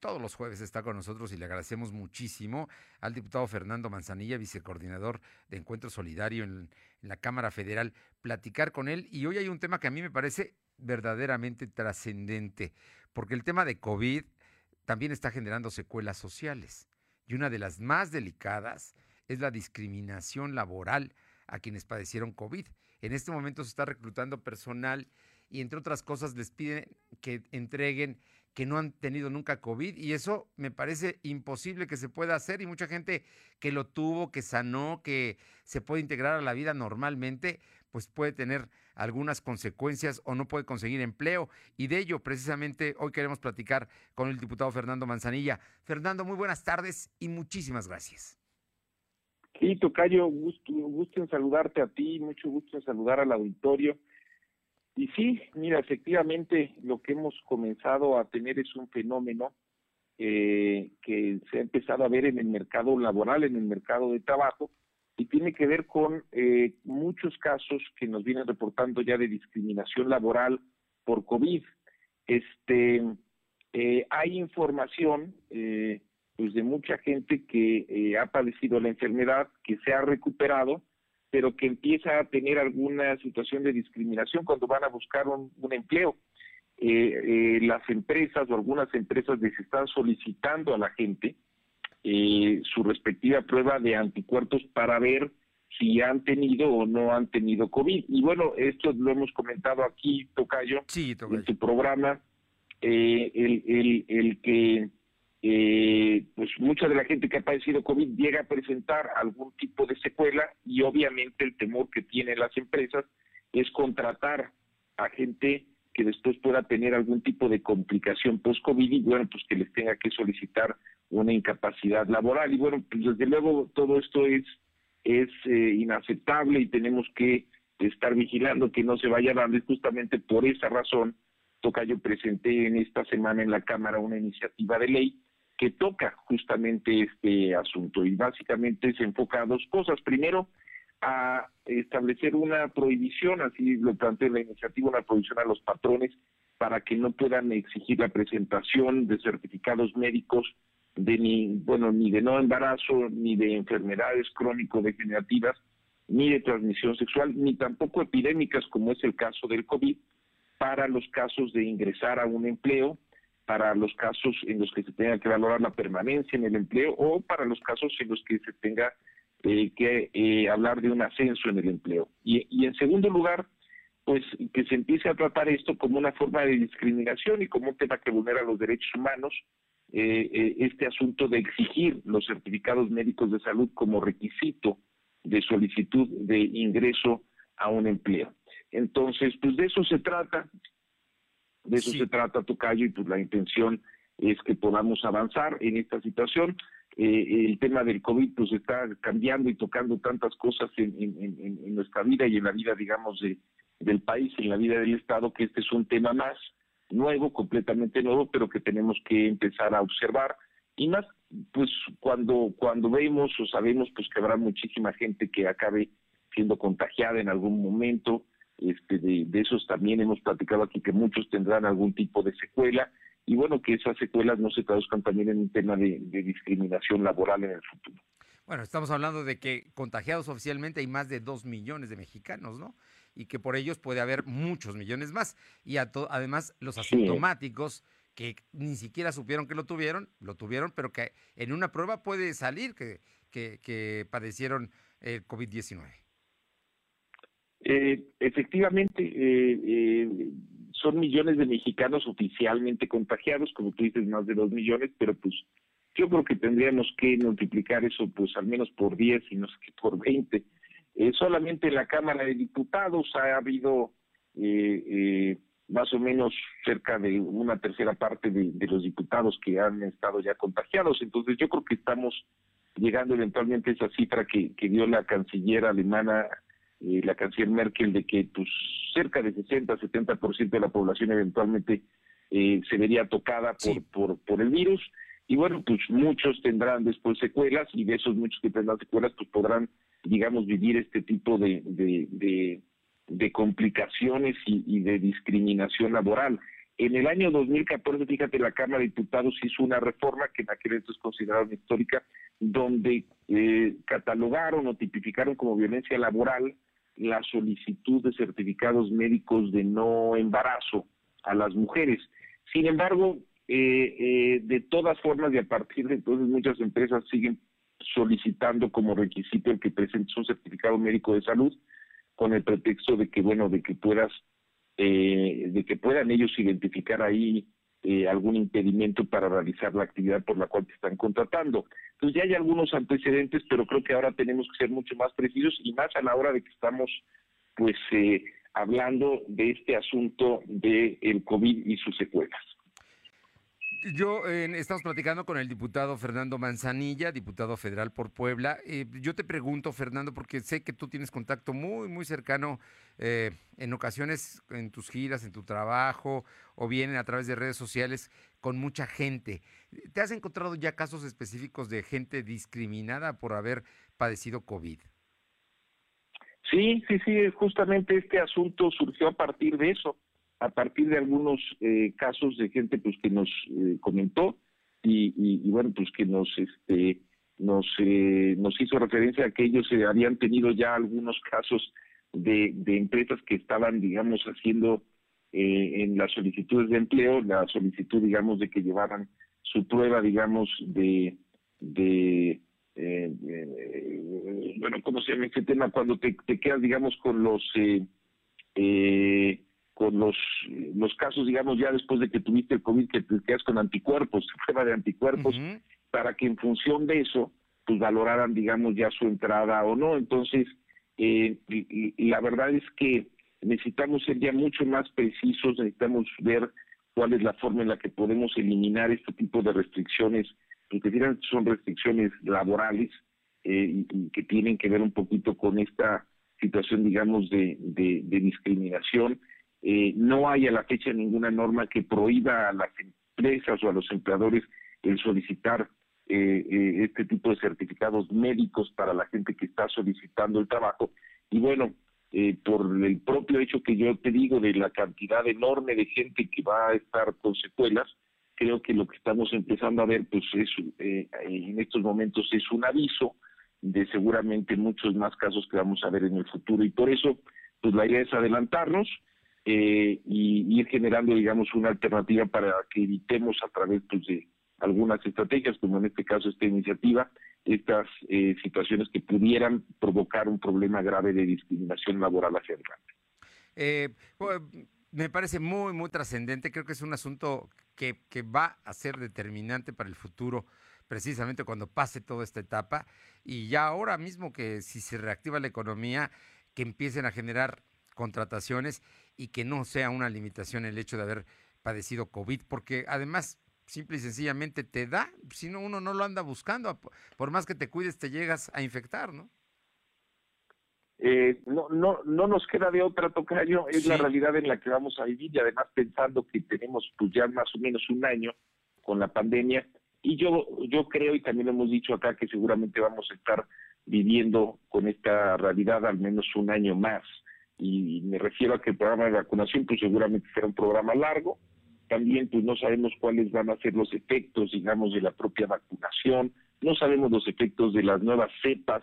todos los jueves está con nosotros y le agradecemos muchísimo al diputado Fernando Manzanilla, vicecoordinador de Encuentro Solidario en, la Cámara Federal, platicar con él. Y hoy hay un tema que a mí me parece verdaderamente trascendente, porque el tema de COVID también está generando secuelas sociales. Y una de las más delicadas es la discriminación laboral a quienes padecieron COVID. En este momento se está reclutando personal y entre otras cosas les piden que entreguen que no han tenido nunca COVID y eso me parece imposible que se pueda hacer y mucha gente que lo tuvo, que sanó, que se puede integrar a la vida normalmente, pues puede tener algunas consecuencias o no puede conseguir empleo. Y de ello, precisamente, hoy queremos platicar con el diputado Fernando Manzanilla. Fernando, muy buenas tardes y muchísimas gracias. Sí, Tocayo, gusto, gusto en saludarte a ti, mucho gusto en saludar al auditorio. Y sí, mira, efectivamente lo que hemos comenzado a tener es un fenómeno eh, que se ha empezado a ver en el mercado laboral, en el mercado de trabajo, y tiene que ver con eh, muchos casos que nos vienen reportando ya de discriminación laboral por COVID. Este, eh, hay información pues de mucha gente que ha padecido la enfermedad, que se ha recuperado pero que empieza a tener alguna situación de discriminación cuando van a buscar un, empleo. Eh, eh, las empresas o algunas empresas les están solicitando a la gente eh, su respectiva prueba de anticuerpos para ver si han tenido o no han tenido COVID. Y bueno, esto lo hemos comentado aquí, Tocayo, en tu programa, el, el, el que eh, pues mucha de la gente que ha padecido COVID llega a presentar algún tipo de secuela y obviamente el temor que tienen las empresas es contratar a gente que después pueda tener algún tipo de complicación post-COVID y bueno, pues que les tenga que solicitar una incapacidad laboral. Y bueno, pues desde luego todo esto es, es eh, inaceptable y tenemos que estar vigilando que no se vaya dando y justamente por esa razón, toca yo presenté en esta semana en la Cámara una iniciativa de ley que toca justamente este asunto y básicamente se enfoca a dos cosas. Primero, a establecer una prohibición, así lo plantea la iniciativa, una prohibición a los patrones para que no puedan exigir la presentación de certificados médicos de ni, bueno, ni de no embarazo, ni de enfermedades crónico-degenerativas, ni de transmisión sexual, ni tampoco epidémicas como es el caso del COVID, para los casos de ingresar a un empleo para los casos en los que se tenga que valorar la permanencia en el empleo o para los casos en los que se tenga eh, que eh, hablar de un ascenso en el empleo. Y, en segundo lugar, pues que se empiece a tratar esto como una forma de discriminación y como un tema que vulnera los derechos humanos, eh, este asunto de exigir los certificados médicos de salud como requisito de solicitud de ingreso a un empleo. Entonces, pues de eso se trata. De eso se trata, Tocayo, y pues la intención es que podamos avanzar en esta situación. Eh, el tema del COVID pues está cambiando y tocando tantas cosas en, nuestra vida y en la vida, digamos, de, del país, en la vida del Estado, que este es un tema más nuevo, completamente nuevo, pero que tenemos que empezar a observar. Y más, pues cuando, cuando vemos o sabemos pues que habrá muchísima gente que acabe siendo contagiada en algún momento, este, de, esos también hemos platicado aquí que muchos tendrán algún tipo de secuela y bueno, que esas secuelas no se traduzcan también en un tema de, discriminación laboral en el futuro. Bueno, estamos hablando de que contagiados oficialmente hay más de dos millones de mexicanos, ¿no? Y que por ellos puede haber muchos millones más. Y además los asintomáticos que ni siquiera supieron que lo tuvieron, lo tuvieron, pero que en una prueba puede salir que, que, que padecieron el COVID-19. Eh, efectivamente, eh, eh, son millones de mexicanos oficialmente contagiados, como tú dices, más de dos millones, pero pues yo creo que tendríamos que multiplicar eso pues al menos por 10 y no sé qué por 20. Eh, solamente en la Cámara de Diputados ha habido más o menos cerca de una tercera parte de, los diputados que han estado ya contagiados. Entonces yo creo que estamos llegando eventualmente a esa cifra que dio la canciller alemana eh, la canciller Merkel de que pues cerca de 60-70% de la población eventualmente eh, se vería tocada por, por, por el virus y bueno, pues muchos tendrán después secuelas y de esos muchos que tendrán secuelas pues podrán, digamos, vivir este tipo de, de, de, complicaciones y, de discriminación laboral. En el año 2014, fíjate, la Cámara de Diputados hizo una reforma que en aquel entonces consideraron histórica, donde eh, catalogaron o tipificaron como violencia laboral la solicitud de certificados médicos de no embarazo a las mujeres. Sin embargo, eh, eh, de todas formas y a partir de entonces muchas empresas siguen solicitando como requisito el que presentes un certificado médico de salud con el pretexto de que bueno de que puedas eh, de que puedan ellos identificar ahí eh, algún impedimento para realizar la actividad por la cual te están contratando. Entonces ya hay algunos antecedentes, pero creo que ahora tenemos que ser mucho más precisos y más a la hora de que estamos pues eh, hablando de este asunto del el COVID y sus secuelas. Yo estamos platicando con el diputado Fernando Manzanilla, diputado federal por Puebla. Eh, yo te pregunto, Fernando, porque sé que tú tienes contacto muy, muy cercano eh, en ocasiones en tus giras, en tu trabajo o bien a través de redes sociales con mucha gente. ¿Te has encontrado ya casos específicos de gente discriminada por haber padecido COVID? Sí, sí, sí, justamente este asunto surgió a partir de eso a partir de algunos eh, casos de gente pues que nos eh, comentó y, bueno pues que nos este nos eh, nos hizo referencia a que ellos habían tenido ya algunos casos de, de empresas que estaban digamos haciendo en las solicitudes de empleo la solicitud digamos de que llevaran su prueba digamos de de bueno, ¿cómo se llama este tema? Cuando te, te quedas, digamos, con los eh, eh, con los, los casos, digamos, ya después de que tuviste el COVID, que te quedas con anticuerpos, prueba de anticuerpos, para que en función de eso, pues valoraran, digamos, ya su entrada o no. Entonces, eh, y, la verdad es que necesitamos ser ya mucho más precisos, necesitamos ver cuál es la forma en la que podemos eliminar este tipo de restricciones, porque son restricciones laborales eh, y, que tienen que ver un poquito con esta situación, digamos, de, de discriminación eh, no hay a la fecha ninguna norma que prohíba a las empresas o a los empleadores el solicitar eh, eh, este tipo de certificados médicos para la gente que está solicitando el trabajo. Y bueno, por el propio hecho que yo te digo de la cantidad enorme de gente que va a estar con secuelas, creo que lo que estamos empezando a ver pues es en estos momentos es un aviso de seguramente muchos más casos que vamos a ver en el futuro y por eso pues la idea es adelantarnos eh, y ir generando, digamos, una alternativa para que evitemos a través pues, de algunas estrategias, como en este caso esta iniciativa, estas eh, situaciones que pudieran provocar un problema grave de discriminación laboral hacia adelante. Eh, pues, me parece muy, muy trascendente. Creo que es un asunto que, que va a ser determinante para el futuro, precisamente cuando pase toda esta etapa. Y ya ahora mismo que si se reactiva la economía, que empiecen a generar contrataciones y que no sea una limitación el hecho de haber padecido COVID, porque además simple y sencillamente te da, si no uno no lo anda buscando, por más que te cuides te llegas a infectar, ¿no? Eh, no, no, no nos queda de otra, Tocayo, es la realidad en la que vamos a vivir y además pensando que tenemos pues ya más o menos un año con la pandemia. Y yo, yo creo y también hemos dicho acá que seguramente vamos a estar viviendo con esta realidad al menos un año más y me refiero a que el programa de vacunación pues seguramente será un programa largo, también pues no sabemos cuáles van a ser los efectos, digamos, de la propia vacunación, no sabemos los efectos de las nuevas cepas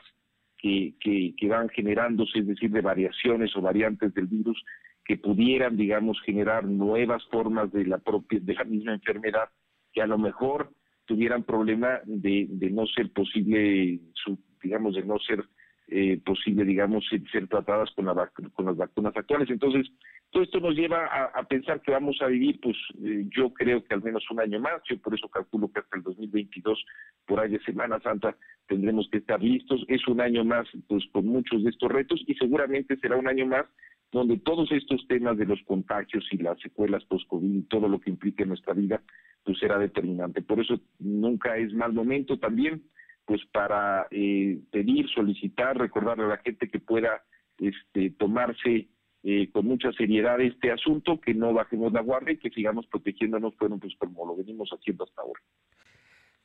que, que, que van generándose, es decir, de variaciones o variantes del virus que pudieran, digamos, generar nuevas formas de la propia, de la misma enfermedad, que a lo mejor tuvieran problema de, de no ser posible, su, digamos, de no ser eh, posible, digamos, ser tratadas con, la con las vacunas actuales. Entonces, todo esto nos lleva a, pensar que vamos a vivir, pues eh, yo creo que al menos un año más, yo por eso calculo que hasta el 2022, por ahí de Semana Santa, tendremos que estar listos. Es un año más, pues con muchos de estos retos y seguramente será un año más donde todos estos temas de los contagios y las secuelas post-COVID y todo lo que implique en nuestra vida, pues será determinante. Por eso nunca es mal momento también pues para eh, pedir, solicitar, recordarle a la gente que pueda este, tomarse eh, con mucha seriedad este asunto, que no bajemos la guardia y que sigamos protegiéndonos, pues como lo venimos haciendo hasta ahora.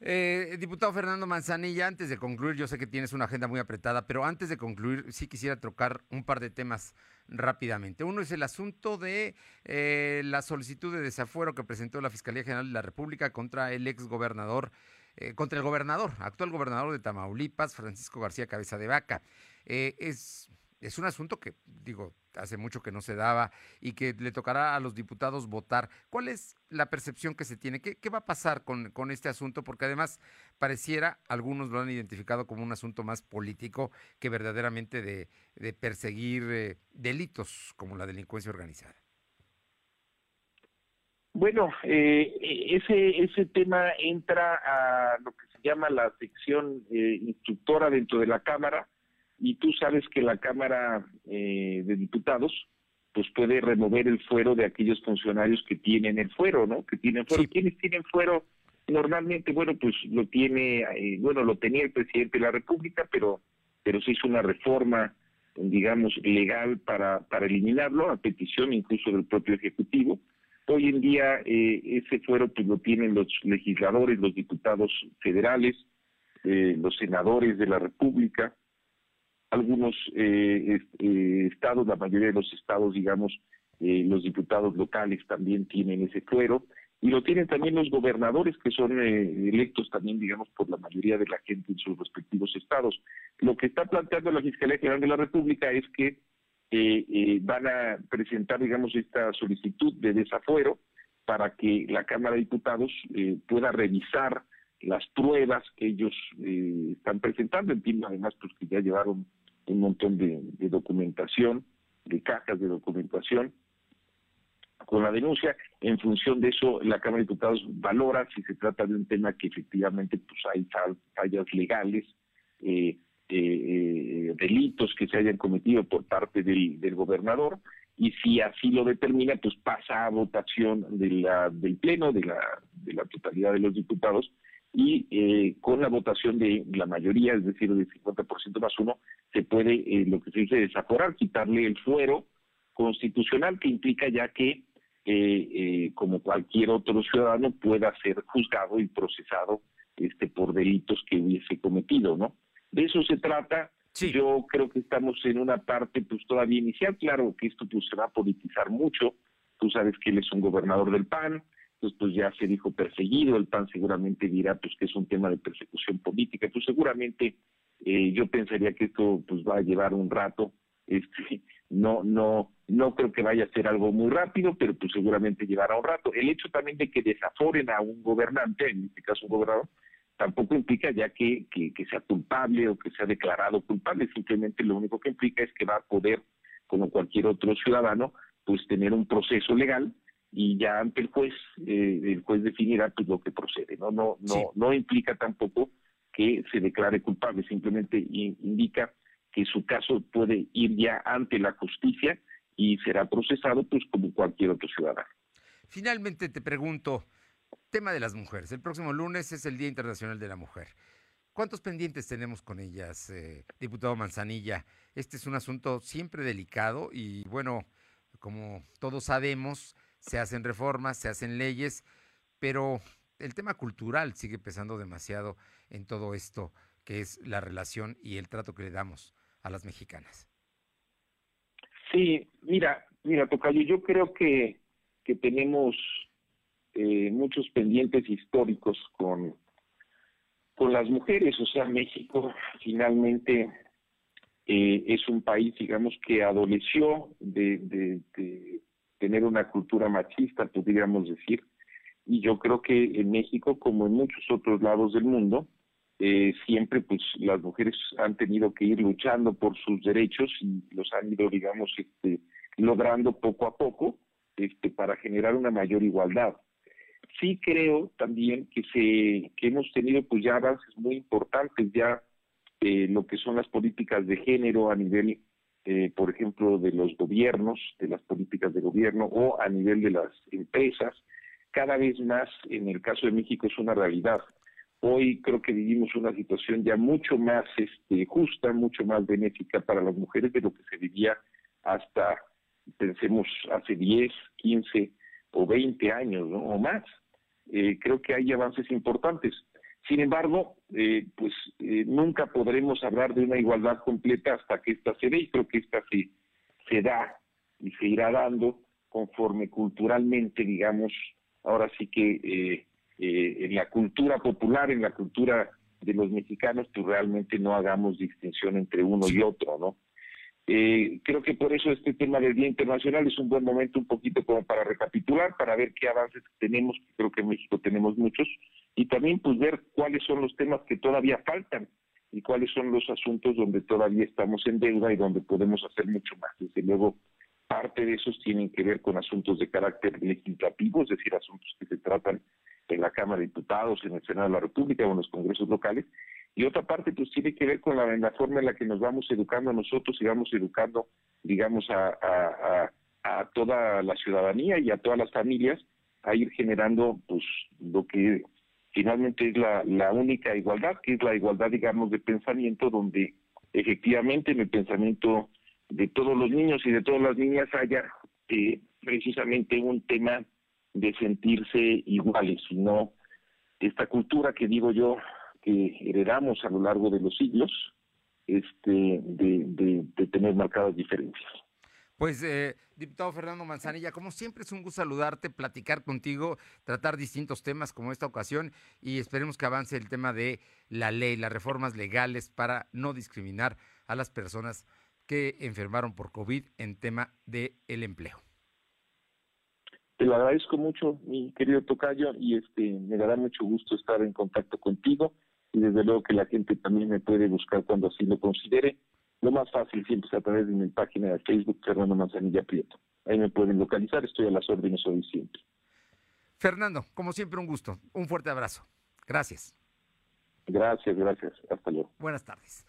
Eh, diputado Fernando Manzanilla, antes de concluir, yo sé que tienes una agenda muy apretada, pero antes de concluir, sí quisiera trocar un par de temas rápidamente. Uno es el asunto de eh, la solicitud de desafuero que presentó la Fiscalía General de la República contra el ex gobernador, eh, contra el gobernador, actual gobernador de Tamaulipas, Francisco García Cabeza de Vaca. es es un asunto que, digo, hace mucho que no se daba y que le tocará a los diputados votar. ¿Cuál es la percepción que se tiene? ¿Qué, va a pasar con, con, este asunto? Porque además pareciera, algunos lo han identificado como un asunto más político que verdaderamente de, de perseguir eh, delitos como la delincuencia organizada. Bueno, eh, ese, ese tema entra a lo que se llama la sección eh, instructora dentro de la Cámara y tú sabes que la Cámara eh, de Diputados pues puede remover el fuero de aquellos funcionarios que tienen el fuero, ¿no? Que tienen fuero. ¿Quiénes tienen fuero? Normalmente, bueno, pues lo tiene, eh, bueno, lo tenía el presidente de la República, pero pero se hizo una reforma, digamos, legal para, para eliminarlo, a petición incluso del propio Ejecutivo. Hoy en día eh, ese fuero pues lo tienen los legisladores, los diputados federales, los senadores de la República, algunos eh, eh, estados, la mayoría de los estados, digamos, eh, los diputados locales también tienen ese fuero y lo tienen también los gobernadores que son electos también, digamos, por la mayoría de la gente en sus respectivos estados. Lo que está planteando la Fiscalía General de la República es que van a presentar, digamos, esta solicitud de desafuero para que la Cámara de Diputados pueda revisar las pruebas que ellos están presentando. Entiendo además pues que ya llevaron un montón de, documentación, de cajas de documentación con la denuncia. En función de eso, la Cámara de Diputados valora si se trata de un tema que efectivamente pues hay fallas legales, eh, eh, eh, delitos que se hayan cometido por parte del, gobernador y si así lo determina, pues pasa a votación del Pleno, de la, de la totalidad de los diputados y eh, con la votación de la mayoría, es decir, del 50% más uno, se puede, eh, lo que se dice, desaforar, quitarle el fuero constitucional, que implica ya que, como cualquier otro ciudadano, pueda ser juzgado y procesado este por delitos que hubiese cometido, ¿no? De eso se trata. Yo creo que estamos en una parte, pues todavía inicial. Claro que esto pues, se va a politizar mucho. Tú sabes que él es un gobernador del PAN, entonces pues ya se dijo perseguido, el PAN seguramente dirá pues que es un tema de persecución política, pues seguramente eh, yo pensaría que esto pues va a llevar un rato, este, no, no, no creo que vaya a ser algo muy rápido, pero pues seguramente llevará un rato. El hecho también de que desaforen a un gobernante, en este caso un gobernador, tampoco implica ya que, que, que sea culpable o que sea declarado culpable, simplemente lo único que implica es que va a poder, como cualquier otro ciudadano, pues tener un proceso legal y ya ante el juez eh, el juez definirá pues lo que procede no no no no implica tampoco que se declare culpable simplemente indica que su caso puede ir ya ante la justicia y será procesado pues como cualquier otro ciudadano. Finalmente te pregunto tema de las mujeres el próximo lunes es el día internacional de la mujer ¿Cuántos pendientes tenemos con ellas, eh, diputado Manzanilla? Este es un asunto siempre delicado y bueno, como todos sabemos, se hacen reformas, se hacen leyes, pero el tema cultural sigue pesando demasiado en todo esto, que es la relación y el trato que le damos a las mexicanas. Sí, mira, mira, Tocayo, yo creo que, que tenemos eh, muchos pendientes históricos con, con las mujeres, o sea, México finalmente eh, es un país, digamos, que adoleció de, de, tener una cultura machista, podríamos decir. Y yo creo que en México, como en muchos otros lados del mundo, eh, siempre pues las mujeres han tenido que ir luchando por sus derechos y los han ido, digamos, este, logrando poco a poco este, para generar una mayor igualdad. Sí creo también que, se, que hemos tenido pues ya avances muy importantes ya eh, lo que son las políticas de género a nivel eh, por ejemplo, de los gobiernos, de las políticas de gobierno o a nivel de las empresas, cada vez más en el caso de México es una realidad. Hoy creo que vivimos una situación ya mucho más este, justa, mucho más benéfica para las mujeres de lo que se vivía hasta, pensemos, hace 10, 15 o 20 años ¿no? o más. Eh, creo que hay avances importantes. Sin embargo, eh, pues eh, nunca podremos hablar de una igualdad completa hasta que ésta se dé y creo que esta se, se da y se irá dando conforme culturalmente, digamos, ahora sí que eh, en la cultura popular, en la cultura de los mexicanos, pues realmente no hagamos distinción entre uno y otro, ¿no? Eh, creo que por eso este tema del Día Internacional es un buen momento un poquito como para recapitular, para ver qué avances tenemos, creo que en México tenemos muchos, y también pues ver cuáles son los temas que todavía faltan y cuáles son los asuntos donde todavía estamos en deuda y donde podemos hacer mucho más. Desde luego, parte de esos tienen que ver con asuntos de carácter legislativo, es decir, asuntos que se tratan en la Cámara de Diputados, en el Senado de la República o en los congresos locales, y otra parte pues tiene que ver con la, forma en la que nos vamos educando nosotros y vamos educando, digamos, a, toda la ciudadanía y a todas las familias a ir generando pues lo que finalmente es la, la única igualdad, que es la igualdad, digamos, de pensamiento, donde efectivamente en el pensamiento de todos los niños y de todas las niñas haya eh, precisamente un tema de sentirse iguales, sino esta cultura que digo yo que heredamos a lo largo de los siglos, este, de, tener marcadas diferencias. Pues, eh, diputado Fernando Manzanilla, como siempre es un gusto saludarte, platicar contigo, tratar distintos temas como esta ocasión y esperemos que avance el tema de la ley, las reformas legales para no discriminar a las personas que enfermaron por COVID en tema del el empleo. Te lo agradezco mucho, mi querido Tocayo, y este me dará mucho gusto estar en contacto contigo y desde luego que la gente también me puede buscar cuando así lo considere. Lo más fácil siempre es a través de mi página de Facebook, Fernando Manzanilla Prieto. Ahí me pueden localizar, estoy a las órdenes hoy siempre. Fernando, como siempre un gusto, un fuerte abrazo. Gracias. Gracias, gracias. Hasta luego. Buenas tardes.